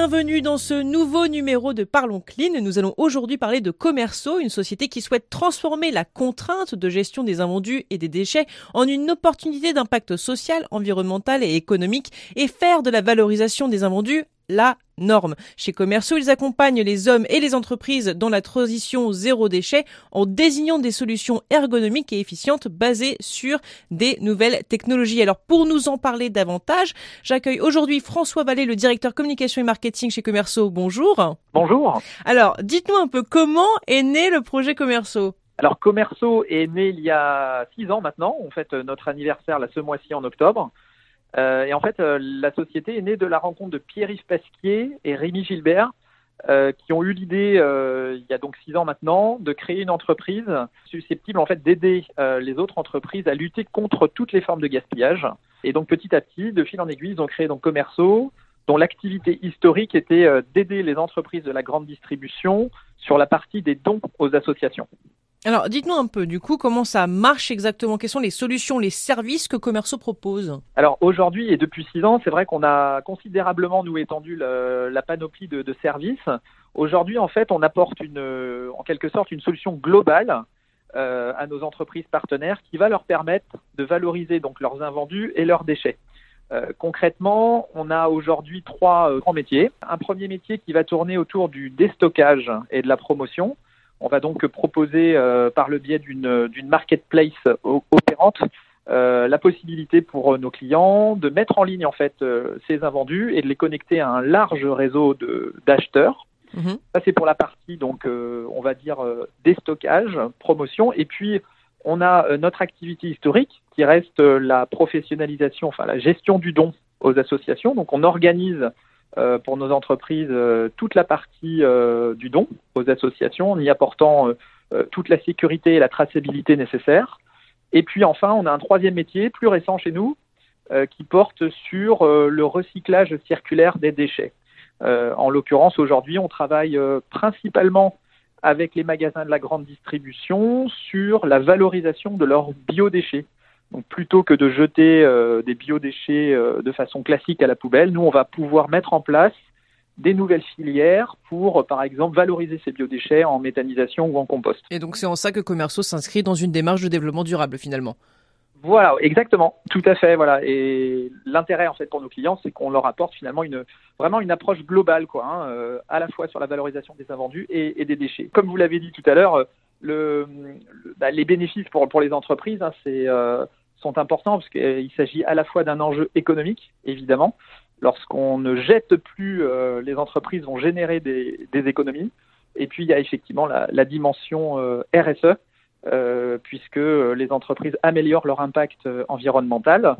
Bienvenue dans ce nouveau numéro de Parlons Clean. Nous allons aujourd'hui parler de Commerceau, une société qui souhaite transformer la contrainte de gestion des invendus et des déchets en une opportunité d'impact social, environnemental et économique et faire de la valorisation des invendus la norme. Chez Commerceau, ils accompagnent les hommes et les entreprises dans la transition zéro déchet en désignant des solutions ergonomiques et efficientes basées sur des nouvelles technologies. Alors pour nous en parler davantage, j'accueille aujourd'hui François Vallée, le directeur communication et marketing chez Commerceau. Bonjour. Bonjour. Alors dites-nous un peu comment est né le projet Commerceau alors, Commerceau est né il y a six ans maintenant. On fête notre anniversaire là, ce mois-ci en octobre. Euh, et en fait, euh, la société est née de la rencontre de Pierre-Yves Pasquier et Rémi Gilbert, euh, qui ont eu l'idée, il y a donc six ans maintenant, de créer une entreprise susceptible en fait d'aider les autres entreprises à lutter contre toutes les formes de gaspillage. Et donc petit à petit, de fil en aiguille, ils ont créé donc Commerceau, dont l'activité historique était d'aider les entreprises de la grande distribution sur la partie des dons aux associations. Alors, dites-nous un peu, du coup, comment ça marche exactement? Quelles sont les solutions, les services que Commerceau propose? Alors, aujourd'hui et depuis six ans, c'est vrai qu'on a considérablement, nous, étendu la panoplie de, services. Aujourd'hui, en fait, on apporte une, en quelque sorte une solution globale euh, à nos entreprises partenaires qui va leur permettre de valoriser donc leurs invendus et leurs déchets. Euh, concrètement, on a aujourd'hui trois euh, grands métiers. Un premier métier qui va tourner autour du déstockage et de la promotion. On va donc proposer euh, par le biais d'une marketplace opérante euh, la possibilité pour euh, nos clients de mettre en ligne en fait ces invendus et de les connecter à un large réseau d'acheteurs. Mhm. Ça c'est pour la partie donc on va dire déstockage, promotion et puis on a notre activité historique qui reste la professionnalisation, enfin la gestion du don aux associations. Donc on organise euh, pour nos entreprises euh, toute la partie euh, du don aux associations en y apportant toute la sécurité et la traçabilité nécessaires. Et puis enfin, on a un troisième métier plus récent chez nous qui porte sur le recyclage circulaire des déchets. en l'occurrence, aujourd'hui, on travaille principalement avec les magasins de la grande distribution sur la valorisation de leurs biodéchets. Donc plutôt que de jeter euh, des biodéchets euh, de façon classique à la poubelle, nous on va pouvoir mettre en place des nouvelles filières pour, par exemple, valoriser ces biodéchets en méthanisation ou en compost. Et donc c'est en ça que Commerceau s'inscrit dans une démarche de développement durable finalement. Voilà, exactement, tout à fait, voilà. Et l'intérêt en fait pour nos clients, c'est qu'on leur apporte finalement une vraiment une approche globale, quoi, hein, euh, à la fois sur la valorisation des invendus et, des déchets. Comme vous l'avez dit tout à l'heure, le, bah, les bénéfices pour pour les entreprises, hein, c'est sont importants parce qu'il s'agit à la fois d'un enjeu économique, évidemment. Lorsqu'on ne jette plus, euh, les entreprises vont générer des, économies. Et puis, il y a effectivement la, dimension euh, RSE, euh, puisque les entreprises améliorent leur impact environnemental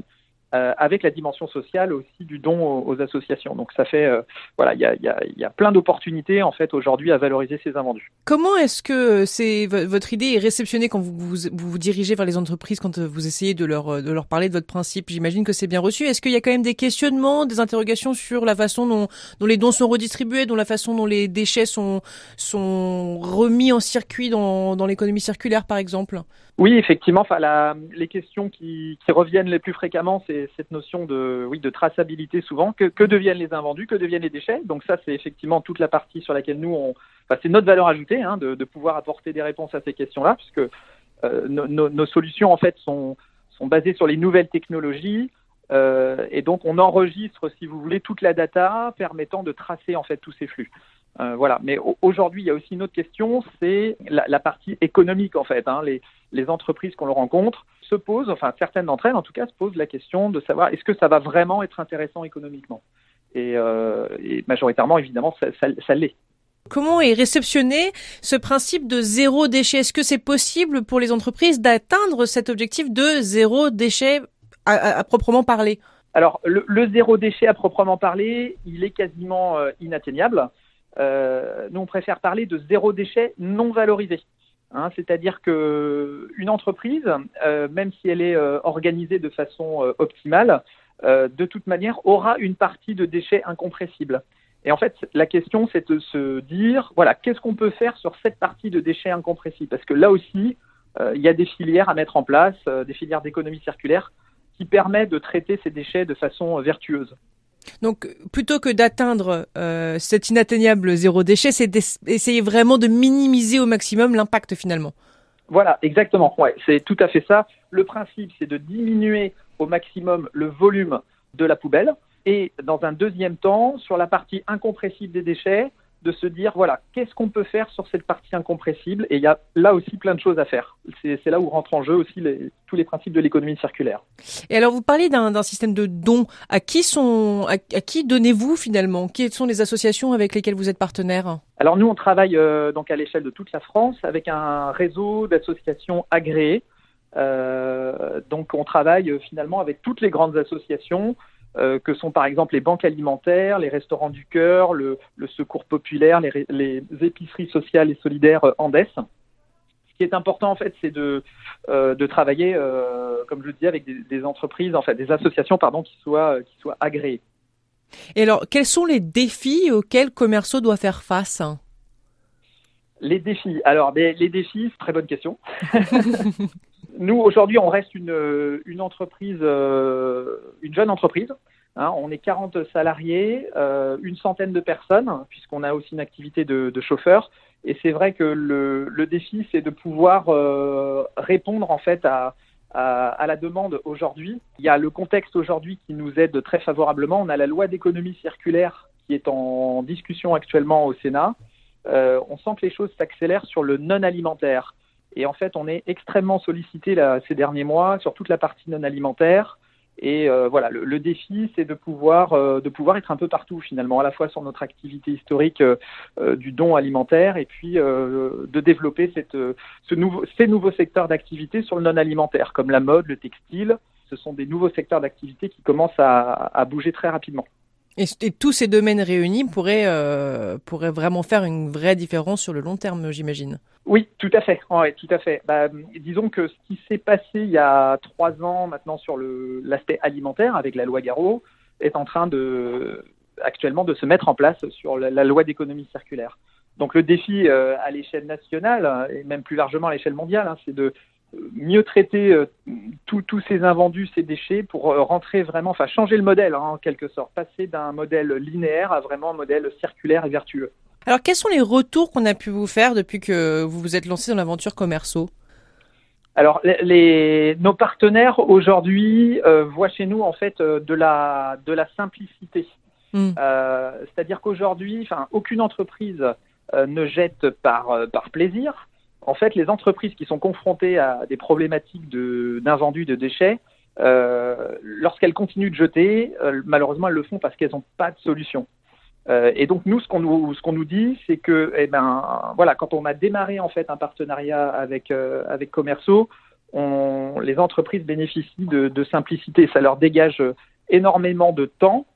euh, avec la dimension sociale aussi du don aux, associations. Donc ça fait, euh, voilà, il y a, y, a, y a, plein d'opportunités en fait aujourd'hui à valoriser ces invendus. Comment est-ce que c'est votre idée est réceptionnée quand vous vous, vous vous, dirigez vers les entreprises, quand vous essayez de leur, de leur parler de votre principe? J'imagine que c'est bien reçu. Est-ce qu'il y a quand même des questionnements, des interrogations sur la façon dont, dont les dons sont redistribués, dont la façon dont les déchets sont, sont remis en circuit dans, dans l'économie circulaire par exemple? Oui, effectivement. Enfin, la, les questions qui, qui, reviennent les plus fréquemment, c'est cette notion de, oui, traçabilité souvent. Que, deviennent les invendus Que deviennent les déchets Donc ça, c'est effectivement toute la partie sur laquelle nous, on, c'est notre valeur ajoutée hein, de, pouvoir apporter des réponses à ces questions-là, puisque euh, nos, solutions en fait sont, sont basées sur les nouvelles technologies. Euh, et donc, on enregistre, si vous voulez, toute la data permettant de tracer en fait tous ces flux. Euh, voilà. Mais aujourd'hui, il y a aussi une autre question, c'est la, la, partie économique en fait. Hein. Les, les, entreprises qu'on rencontre se posent, enfin certaines d'entre elles en tout cas, se posent la question de savoir est-ce que ça va vraiment être intéressant économiquement? Et, euh, et, majoritairement, évidemment, ça, ça, ça l'est. Comment est réceptionné ce principe de zéro déchet? Est-ce que c'est possible pour les entreprises d'atteindre cet objectif de zéro déchet à, à, proprement parler? Alors, le, le, zéro déchet à proprement parler, il est quasiment euh, inatteignable. Euh, nous, on préfère parler de zéro déchet non valorisé. Hein, C'est-à-dire que une entreprise, euh, même si elle est euh, organisée de façon optimale, de toute manière aura une partie de déchets incompressibles. Et en fait, la question, c'est de se dire, voilà, qu'est-ce qu'on peut faire sur cette partie de déchets incompressibles? Parce que là aussi, il y a des filières à mettre en place, des filières d'économie circulaire, qui permettent de traiter ces déchets de façon vertueuse. Donc, plutôt que d'atteindre euh, cet inatteignable zéro déchet, c'est d'essayer vraiment de minimiser au maximum l'impact finalement. Voilà, exactement. Ouais, c'est tout à fait ça. Le principe, c'est de diminuer au maximum le volume de la poubelle. Et dans un deuxième temps, sur la partie incompressible des déchets, de se dire voilà, qu'est-ce qu'on peut faire sur cette partie incompressible? Et il y a là aussi plein de choses à faire. C'est là où rentrent en jeu aussi tous les principes de l'économie circulaire. Et alors, vous parlez d'un système de dons. À qui sont, à, qui donnez-vous finalement? Quelles sont les associations avec lesquelles vous êtes partenaire Alors nous, on travaille euh, donc à l'échelle de toute la France avec un réseau d'associations agréées. Euh, donc, on travaille euh, finalement avec toutes les grandes associations euh, que sont par exemple les banques alimentaires, les restaurants du cœur, le, secours populaire, les, épiceries sociales et solidaires euh, Andes. Ce qui est important en fait, c'est de, euh, travailler, comme je le dis, avec des, entreprises, en fait, des associations pardon, qui soient qui soient agréées. Et alors, quels sont les défis auxquels Commerceau doit faire face? Les défis. Alors, les, les défis, très bonne question. nous, aujourd'hui, on reste une, une entreprise, euh, une jeune entreprise. Hein. on est 40 salariés, euh, une centaine de personnes, puisqu'on a aussi une activité de, de chauffeur. Et c'est vrai que le, le défi, c'est de pouvoir euh, répondre en fait à, à, à la demande aujourd'hui. Il y a le contexte aujourd'hui qui nous aide très favorablement. On a la loi d'économie circulaire qui est en discussion actuellement au Sénat. Euh, on sent que les choses s'accélèrent sur le non alimentaire. Et en fait, on est extrêmement sollicité ces derniers mois sur toute la partie non alimentaire. Et euh, voilà, le, défi, c'est de pouvoir euh, de pouvoir être un peu partout finalement, à la fois sur notre activité historique euh, du don alimentaire et puis de développer ces nouveaux secteurs d'activité sur le non alimentaire, comme la mode, le textile. Ce sont des nouveaux secteurs d'activité qui commencent à, bouger très rapidement. Et, tous ces domaines réunis pourraient vraiment faire une vraie différence sur le long terme, j'imagine? Oui, tout à fait. Tout à fait. Bah, disons que ce qui s'est passé il y a trois ans maintenant sur l'aspect alimentaire avec la loi Garot est en train de actuellement de se mettre en place sur la, loi d'économie circulaire. Donc le défi euh, à l'échelle nationale et même plus largement à l'échelle mondiale, hein, c'est de mieux traiter euh, tous ces invendus, ces déchets, pour euh, rentrer vraiment, enfin changer le modèle hein, en quelque sorte, passer d'un modèle linéaire à vraiment un modèle circulaire et vertueux. Alors quels sont les retours qu'on a pu vous faire depuis que vous vous êtes lancé dans l'aventure commerceau alors, les, nos partenaires aujourd'hui euh, voient chez nous en fait de la de la simplicité. Hmm. C'est-à-dire qu'aujourd'hui, enfin, aucune entreprise ne jette par par plaisir en fait, les entreprises qui sont confrontées à des problématiques d'invendus de, déchets, euh, lorsqu'elles continuent de jeter, euh, malheureusement, elles le font parce qu'elles n'ont pas de solution. Euh, et donc nous, ce qu'on nous, ce qu'on nous dit, c'est que, eh ben, voilà, quand on a démarré en fait un partenariat avec avec Commerceau, on, les entreprises bénéficient de, de, simplicité. Ça leur dégage énormément de temps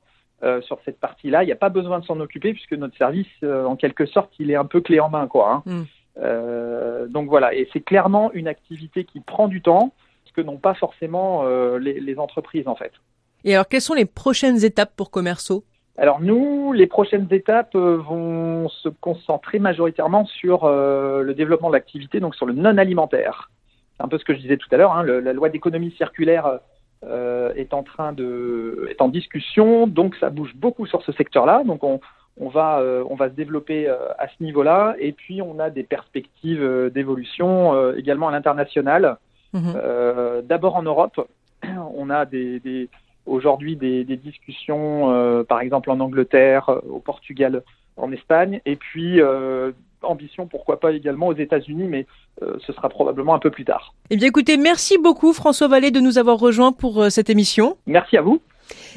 sur cette partie-là. Il n'y a pas besoin de s'en occuper puisque notre service, en quelque sorte, il est un peu clé en main, quoi. Hein. Mm. Euh, donc voilà, et c'est clairement une activité qui prend du temps, ce que n'ont pas forcément euh, les, entreprises en fait. Et alors, quelles sont les prochaines étapes pour Commerceau alors nous, les prochaines étapes euh, vont se concentrer majoritairement sur le développement de l'activité, donc sur le non alimentaire. C'est un peu ce que je disais tout à l'heure. Hein, la loi d'économie circulaire est en train de, est en discussion, donc ça bouge beaucoup sur ce secteur-là. Donc on, on va, euh, on va se développer euh, à ce niveau-là. Et puis, on a des perspectives euh, d'évolution également à l'international. Mhm. D'abord en Europe, on a des, aujourd'hui des, discussions, par exemple en Angleterre, au Portugal, en Espagne, et puis ambition, pourquoi pas également aux États-Unis, mais ce sera probablement un peu plus tard. Eh bien, écoutez, merci beaucoup François Vallée de nous avoir rejoints pour cette émission. Merci à vous.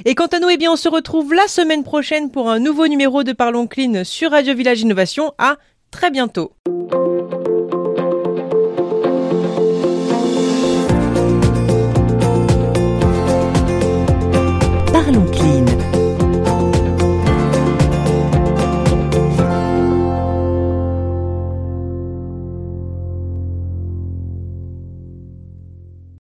Et quant à nous, eh bien, on se retrouve la semaine prochaine pour un nouveau numéro de Parlons Clean sur Radio Village Innovation. À très bientôt.